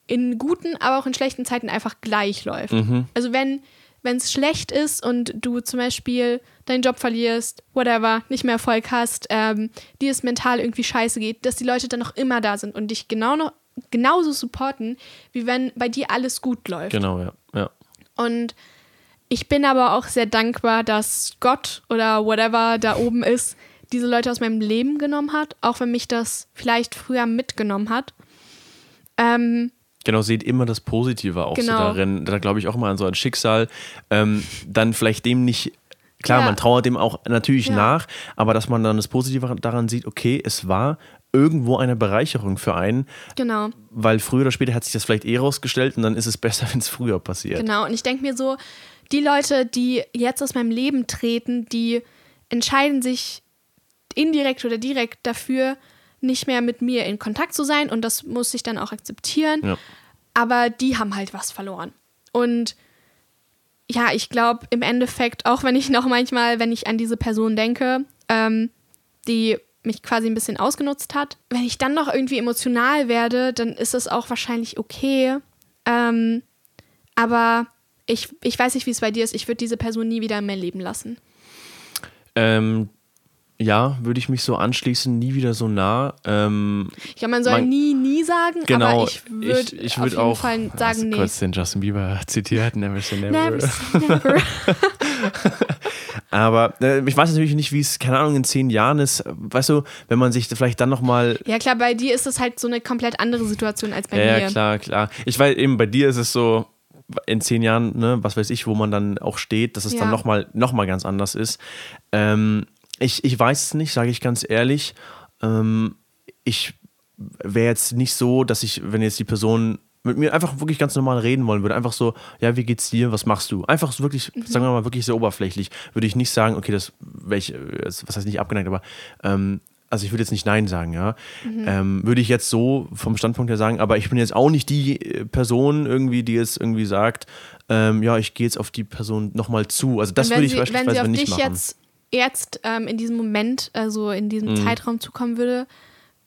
in guten, aber auch in schlechten Zeiten einfach gleich läuft. Mhm. Also wenn wenn es schlecht ist und du zum Beispiel deinen Job verlierst, whatever, nicht mehr Erfolg hast, ähm, dir es mental irgendwie scheiße geht, dass die Leute dann noch immer da sind und dich genau noch genauso supporten, wie wenn bei dir alles gut läuft. Genau, ja. ja. Und ich bin aber auch sehr dankbar, dass Gott oder whatever da oben ist, diese Leute aus meinem Leben genommen hat, auch wenn mich das vielleicht früher mitgenommen hat. Ähm, Genau, seht immer das Positive auch Genau. so darin. Da glaube ich auch immer an so ein Schicksal. Ähm, dann vielleicht dem nicht, klar, Ja. man trauert dem auch natürlich Ja. nach, aber dass man dann das Positive daran sieht, okay, es war irgendwo eine Bereicherung für einen, genau. weil früher oder später hat sich das vielleicht eh rausgestellt und dann ist es besser, wenn es früher passiert. Genau, und ich denke mir so, die Leute, die jetzt aus meinem Leben treten, die entscheiden sich indirekt oder direkt dafür, nicht mehr mit mir in Kontakt zu sein und das muss ich dann auch akzeptieren. Ja. Aber die haben halt was verloren. Und ja, ich glaube im Endeffekt, auch wenn ich noch manchmal, wenn ich an diese Person denke, ähm, die mich quasi ein bisschen ausgenutzt hat, wenn ich dann noch irgendwie emotional werde, dann ist es auch wahrscheinlich okay. Ähm, aber ich, ich weiß nicht, wie es bei dir ist. Ich würde diese Person nie wieder in mein Leben lassen. Ähm, ja, würde ich mich so anschließen, nie wieder so nah. Ähm, Ich glaube, man soll Man- nie, nie sagen, genau, aber ich würde ich, ich auf würd jeden auch Fall sagen, nee. kurz den Justin Bieber zitiert, never say never. Never, say never. Aber äh, ich weiß natürlich nicht, wie es, keine Ahnung, in zehn Jahren ist. Weißt du, wenn man sich vielleicht dann nochmal. ja, klar, bei dir ist es halt so eine komplett andere Situation als bei Ja, mir. ja, klar, klar. Ich weiß eben, bei dir ist es so, in zehn Jahren, ne, was weiß ich, wo man dann auch steht, dass es Ja. dann nochmal noch mal ganz anders ist. Ähm, ich, ich weiß es nicht, sage ich ganz ehrlich. Ähm, ich wäre jetzt nicht so, dass ich, wenn jetzt die Person mit mir einfach wirklich ganz normal reden wollen würde, einfach so, ja, wie geht's dir, was machst du? Einfach so wirklich, Mhm. sagen wir mal, wirklich sehr oberflächlich, würde ich nicht sagen, okay, das wäre ich, was heißt nicht abgeneigt, aber ähm, also ich würde jetzt nicht Nein sagen, ja. Mhm. Ähm, würde ich jetzt so vom Standpunkt her sagen, aber ich bin jetzt auch nicht die äh, Person irgendwie, die jetzt irgendwie sagt, ähm, ja, ich gehe jetzt auf die Person nochmal zu. Also das würde ich sie, wenn sie beispielsweise auf nicht dich machen. jetzt, jetzt ähm, in diesem Moment, also in diesem Mhm. Zeitraum zukommen würde,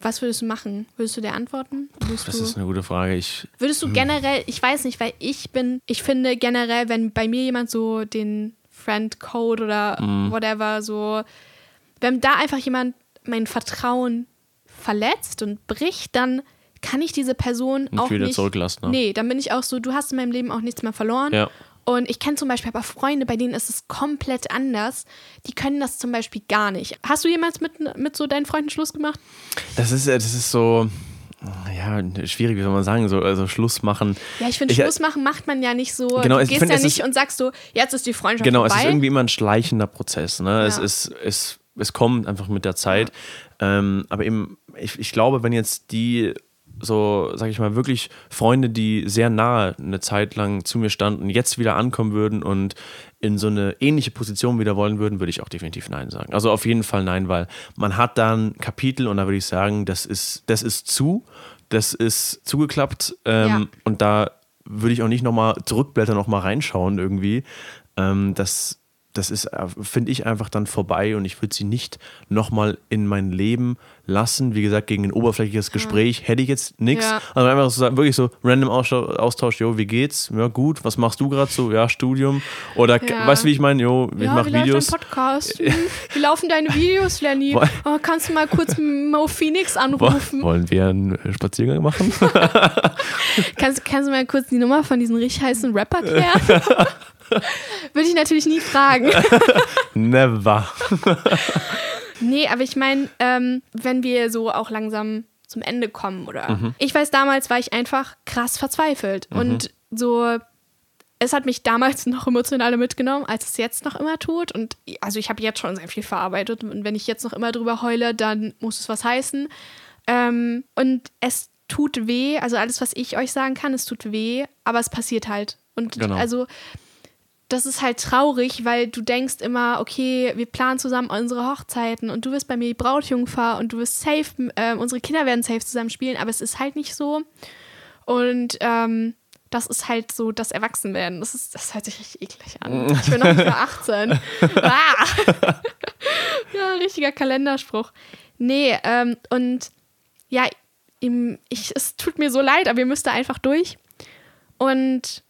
was würdest du machen? Würdest du dir antworten? Würdest, das du, ist eine gute Frage. Ich, würdest du generell, ich weiß nicht, weil ich bin, ich finde generell, wenn bei mir jemand so den Friend Code oder Mhm. whatever so, wenn da einfach jemand mein Vertrauen verletzt und bricht, dann kann ich diese Person Nicht auch wieder nicht zurücklassen, ne? Nee, dann bin ich auch so, du hast in meinem Leben auch nichts mehr verloren. Ja. Und ich kenne zum Beispiel aber Freunde, bei denen ist es komplett anders. Die können das zum Beispiel gar nicht. Hast du jemals mit, mit so deinen Freunden Schluss gemacht? das ist, äh, das ist so, ja, schwierig, wie soll man sagen, so also Schluss machen. Ja, ich finde, äh, Schluss machen macht man ja nicht so. Genau, du gehst finde, ja es nicht ist- und sagst so, jetzt ist die Freundschaft Genau, es vorbei. ist irgendwie immer ein schleichender Prozess. Ne? Es, Ja. ist, es, es kommt einfach mit der Zeit. Ähm, aber eben, ich, ich glaube, wenn jetzt die so, sag ich mal, wirklich Freunde, die sehr nahe eine Zeit lang zu mir standen, jetzt wieder ankommen würden und in so eine ähnliche Position wieder wollen würden, würde ich auch definitiv Nein sagen. Also auf jeden Fall Nein, weil man hat dann Kapitel und da würde ich sagen, das ist, das ist zu, das ist zugeklappt ähm, Ja. und da würde ich auch nicht nochmal zurückblättern, nochmal reinschauen irgendwie. Ähm, das, das ist, äh, finde ich, einfach dann vorbei und ich würde sie nicht nochmal in mein Leben lassen. Wie gesagt, gegen ein oberflächliches Gespräch hätte ich jetzt nichts. Ja. Also einfach so, wirklich so random Austausch, jo, wie geht's? Ja, gut. Was machst du gerade so? Ja, Studium. Oder, Ja. weißt du, wie ich meine? Jo, ich ja, mache Videos. Podcast? Hm, wie laufen deine Videos, Lenny? Oh, kannst du mal kurz Mo Phoenix anrufen? Wollen wir einen äh, Spaziergang machen? Kannst, kannst du mal kurz die Nummer von diesem richtig heißen Rapper klären? Würde ich natürlich nie fragen. Never. Nee, aber ich meine, ähm, wenn wir so auch langsam zum Ende kommen oder? Mhm. ich weiß, damals war ich einfach krass verzweifelt. Und so es hat mich damals noch emotionaler mitgenommen, als es jetzt noch immer tut. Und also ich habe jetzt schon sehr viel verarbeitet. Und wenn ich jetzt noch immer drüber heule, dann muss es was heißen. Ähm, und es tut weh, also alles, was ich euch sagen kann, es tut weh, aber es passiert halt. Und Genau. also das ist halt traurig, weil du denkst immer, okay, wir planen zusammen unsere Hochzeiten und du wirst bei mir die Brautjungfer und du wirst safe, äh, unsere Kinder werden safe zusammen spielen, aber es ist halt nicht so. Und ähm, das ist halt so das Erwachsenwerden. Das, ist, das hört sich richtig eklig an. Ich bin noch nicht mal 18. ah! ja, richtiger Kalenderspruch. Nee, ähm, und ja, ich, es tut mir so leid, aber ihr müsst da einfach durch. Und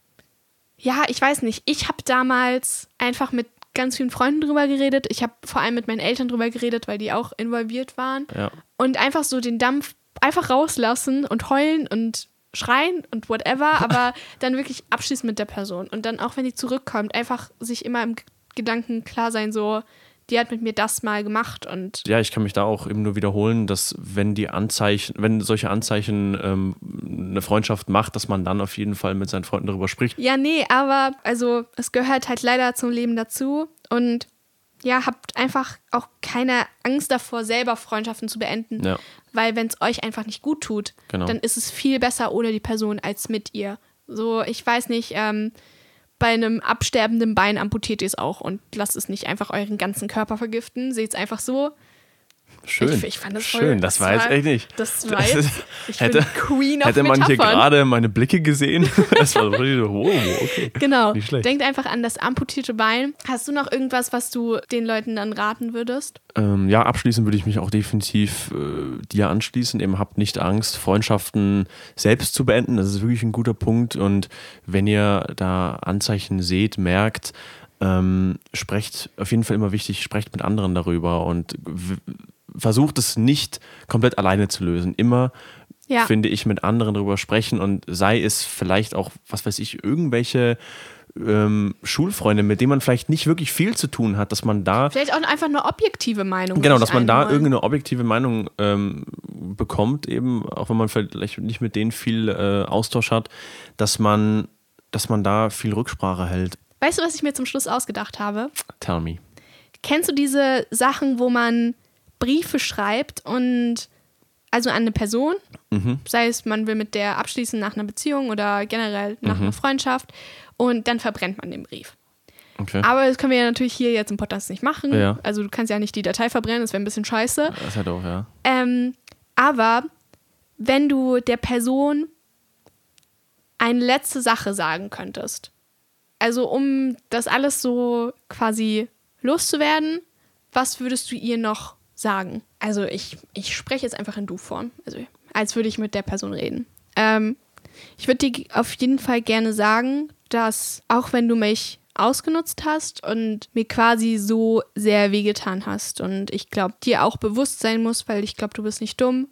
ja, ich weiß nicht, ich habe damals einfach mit ganz vielen Freunden drüber geredet. Ich habe vor allem mit meinen Eltern drüber geredet, weil die auch involviert waren. Ja. Und einfach so den Dampf einfach rauslassen und heulen und schreien und whatever, aber dann wirklich abschließen mit der Person. Und dann auch wenn die zurückkommt, einfach sich immer im Gedanken klar sein, so, die hat mit mir das mal gemacht und Ja, ich kann mich da auch eben nur wiederholen, dass wenn die Anzeichen, wenn solche Anzeichen ähm, eine Freundschaft macht, dass man dann auf jeden Fall mit seinen Freunden darüber spricht. Ja, nee, aber also es gehört halt leider zum Leben dazu und ja, habt einfach auch keine Angst davor, selber Freundschaften zu beenden, Ja. weil wenn es euch einfach nicht gut tut, Genau. dann ist es viel besser ohne die Person als mit ihr. So, ich weiß nicht, ähm, bei einem absterbenden Bein amputiert ihr es auch und lasst es nicht einfach euren ganzen Körper vergiften. Seht es einfach so. Schön. Ich, ich fand das voll, Schön, das, war jetzt echt nicht. Das war Das jetzt, ich hätte, Queen of hätte man hier Metaphern. gerade meine Blicke gesehen. Das war richtig so, wow, okay. Genau. Denkt einfach an das amputierte Bein. Hast du noch irgendwas, was du den Leuten dann raten würdest? Ähm, ja, abschließend würde ich mich auch definitiv äh, dir anschließen. Eben habt nicht Angst, Freundschaften selbst zu beenden. Das ist wirklich ein guter Punkt. Und wenn ihr da Anzeichen seht, merkt, ähm, sprecht auf jeden Fall immer wichtig, sprecht mit anderen darüber und versucht es nicht komplett alleine zu lösen. Immer Ja. finde ich, mit anderen darüber sprechen und sei es vielleicht auch, was weiß ich, irgendwelche ähm, Schulfreunde, mit denen man vielleicht nicht wirklich viel zu tun hat, dass man da Vielleicht auch einfach eine objektive Meinung. Genau, dass man da einholen. irgendeine objektive Meinung ähm, bekommt, eben, auch wenn man vielleicht nicht mit denen viel äh, Austausch hat, dass man, dass man da viel Rücksprache hält. Weißt du, was ich mir zum Schluss ausgedacht habe? Tell me. Kennst du diese Sachen, wo man Briefe schreibt und also an eine Person, Mhm. sei es man will mit der abschließen nach einer Beziehung oder generell nach einer Freundschaft und dann verbrennt man den Brief. Okay. Aber das können wir ja natürlich hier jetzt im Podcast nicht machen. Ja. Also du kannst ja nicht die Datei verbrennen, das wäre ein bisschen scheiße. Das ist halt auch, ja. Ähm, aber wenn du der Person eine letzte Sache sagen könntest, also um das alles so quasi loszuwerden, was würdest du ihr noch sagen? Also ich, ich spreche jetzt einfach in Du-Form, also als würde ich mit der Person reden. Ähm, ich würde dir auf jeden Fall gerne sagen, dass auch wenn du mich ausgenutzt hast und mir quasi so sehr wehgetan hast und ich glaube, dir auch bewusst sein muss, weil ich glaube, du bist nicht dumm,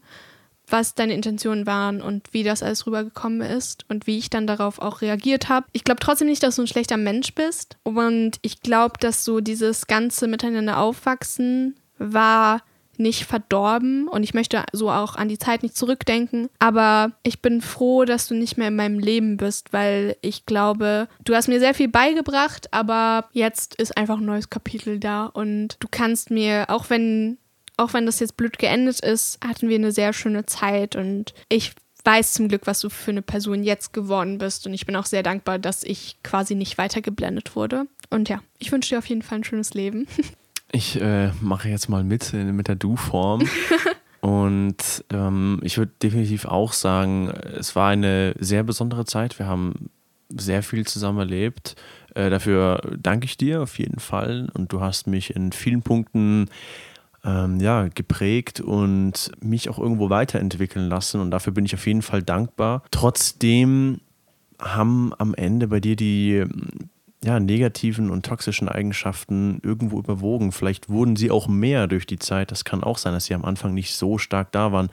was deine Intentionen waren und wie das alles rübergekommen ist und wie ich dann darauf auch reagiert habe. Ich glaube trotzdem nicht, dass du ein schlechter Mensch bist und ich glaube, dass so dieses ganze Miteinander aufwachsen war nicht verdorben und ich möchte so auch an die Zeit nicht zurückdenken. Aber ich bin froh, dass du nicht mehr in meinem Leben bist, weil ich glaube, du hast mir sehr viel beigebracht, aber jetzt ist einfach ein neues Kapitel da und du kannst mir, auch wenn, auch wenn das jetzt blöd geendet ist, hatten wir eine sehr schöne Zeit und ich weiß zum Glück, was du für eine Person jetzt geworden bist und ich bin auch sehr dankbar, dass ich quasi nicht weitergeblendet wurde. Und ja, ich wünsche dir auf jeden Fall ein schönes Leben. Ich äh, mache jetzt mal mit äh, mit der Du-Form. Und ähm, ich würde definitiv auch sagen, es war eine sehr besondere Zeit. Wir haben sehr viel zusammen erlebt. Äh, dafür danke ich dir auf jeden Fall. Und du hast mich in vielen Punkten ähm, ja, geprägt und mich auch irgendwo weiterentwickeln lassen. Und dafür bin ich auf jeden Fall dankbar. Trotzdem haben am Ende bei dir die ja, negativen und toxischen Eigenschaften irgendwo überwogen. Vielleicht wurden sie auch mehr durch die Zeit. Das kann auch sein, dass sie am Anfang nicht so stark da waren.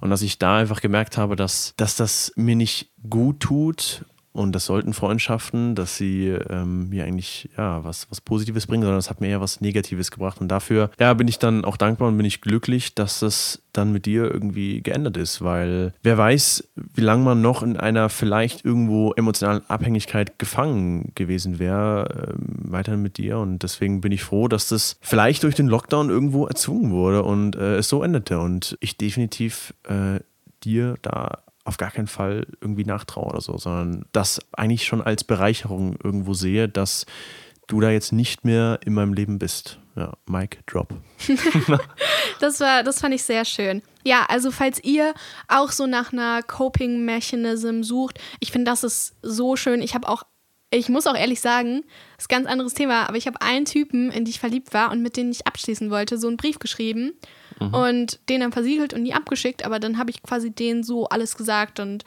Und dass ich da einfach gemerkt habe, dass, dass das mir nicht gut tut. Und das sollten Freundschaften, dass sie ähm, mir eigentlich ja, was, was Positives bringen, sondern es hat mir eher was Negatives gebracht. Und dafür ja, bin ich dann auch dankbar und bin ich glücklich, dass das dann mit dir irgendwie geändert ist, weil wer weiß, wie lange man noch in einer vielleicht irgendwo emotionalen Abhängigkeit gefangen gewesen wäre, ähm, weiterhin mit dir. Und deswegen bin ich froh, dass das vielleicht durch den Lockdown irgendwo erzwungen wurde und äh, es so endete. Und ich definitiv äh, dir da auf gar keinen Fall irgendwie nachtraue oder so, sondern das eigentlich schon als Bereicherung irgendwo sehe, dass du da jetzt nicht mehr in meinem Leben bist. Ja, Mike, drop. Das war, das fand ich sehr schön. Ja, also falls ihr auch so nach einer Coping Mechanism sucht, ich finde, das ist so schön. Ich habe auch, ich muss auch ehrlich sagen, ist ein ganz anderes Thema, aber ich habe einen Typen, in die ich verliebt war und mit dem ich abschließen wollte, so einen Brief geschrieben. Mhm. und den dann versiegelt und nie abgeschickt, aber dann habe ich quasi denen so alles gesagt und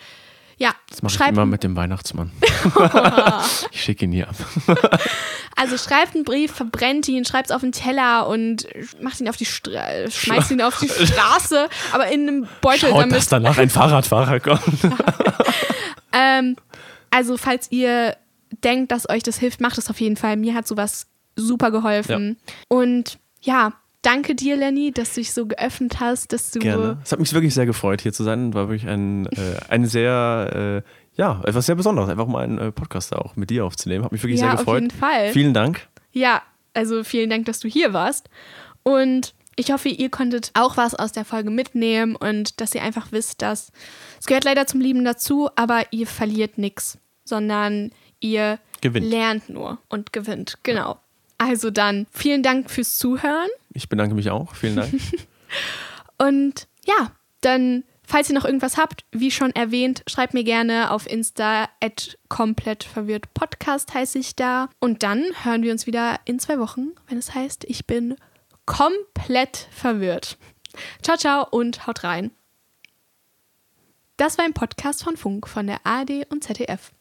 ja, das mache ich immer mit dem Weihnachtsmann. ich schicke ihn nie ab. also schreibt einen Brief, verbrennt ihn, schreibt es auf den Teller und macht ihn auf die Stra schmeißt ihn auf die Straße, aber in einem Beutel Schaut, damit. dass danach ein Fahrradfahrer kommt. ähm, also falls ihr denkt, dass euch das hilft, macht es auf jeden Fall. Mir hat sowas super geholfen. Ja. Und ja, danke dir, Lenny, dass du dich so geöffnet hast, dass du. Gerne. Es hat mich wirklich sehr gefreut, hier zu sein. War wirklich ein, äh, ein sehr, äh, ja, etwas sehr Besonderes, einfach mal einen äh, Podcast auch mit dir aufzunehmen. Hat mich wirklich ja, sehr gefreut. Auf jeden Fall. Vielen Dank. Ja, also vielen Dank, dass du hier warst. Und ich hoffe, ihr konntet auch was aus der Folge mitnehmen und dass ihr einfach wisst, dass es gehört leider zum Lieben dazu, aber ihr verliert nichts, sondern ihr gewinnt. lernt nur und gewinnt. Genau. Also dann vielen Dank fürs Zuhören. Ich bedanke mich auch. Vielen Dank. Und ja, dann, falls ihr noch irgendwas habt, wie schon erwähnt, schreibt mir gerne auf Insta at komplett verwirrt Podcast heiße ich da. Und dann hören wir uns wieder in zwei Wochen, wenn es heißt, ich bin komplett verwirrt. Ciao, ciao und haut rein. Das war ein Podcast von Funk von der ARD und ZDF.